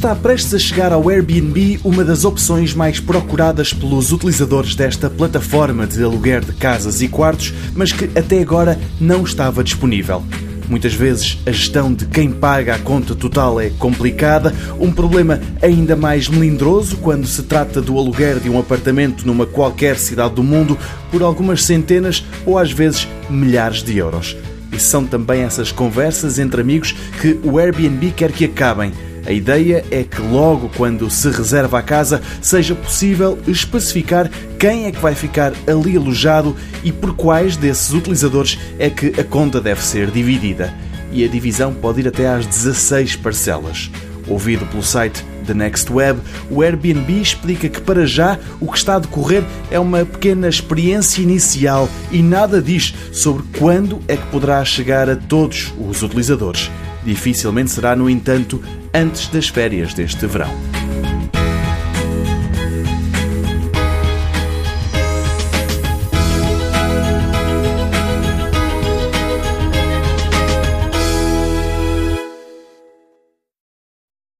está prestes a chegar ao Airbnb uma das opções mais procuradas pelos utilizadores desta plataforma de aluguer de casas e quartos, mas que até agora não estava disponível. Muitas vezes a gestão de quem paga a conta total é complicada, um problema ainda mais melindroso quando se trata do aluguer de um apartamento numa qualquer cidade do mundo por algumas centenas ou às vezes milhares de euros. E são também essas conversas entre amigos que o Airbnb quer que acabem. A ideia é que logo quando se reserva a casa seja possível especificar quem é que vai ficar ali alojado e por quais desses utilizadores é que a conta deve ser dividida. E a divisão pode ir até às 16 parcelas. Ouvido pelo site The Next Web, o Airbnb explica que para já o que está a decorrer é uma pequena experiência inicial e nada diz sobre quando é que poderá chegar a todos os utilizadores. Dificilmente será, no entanto, antes das férias deste verão.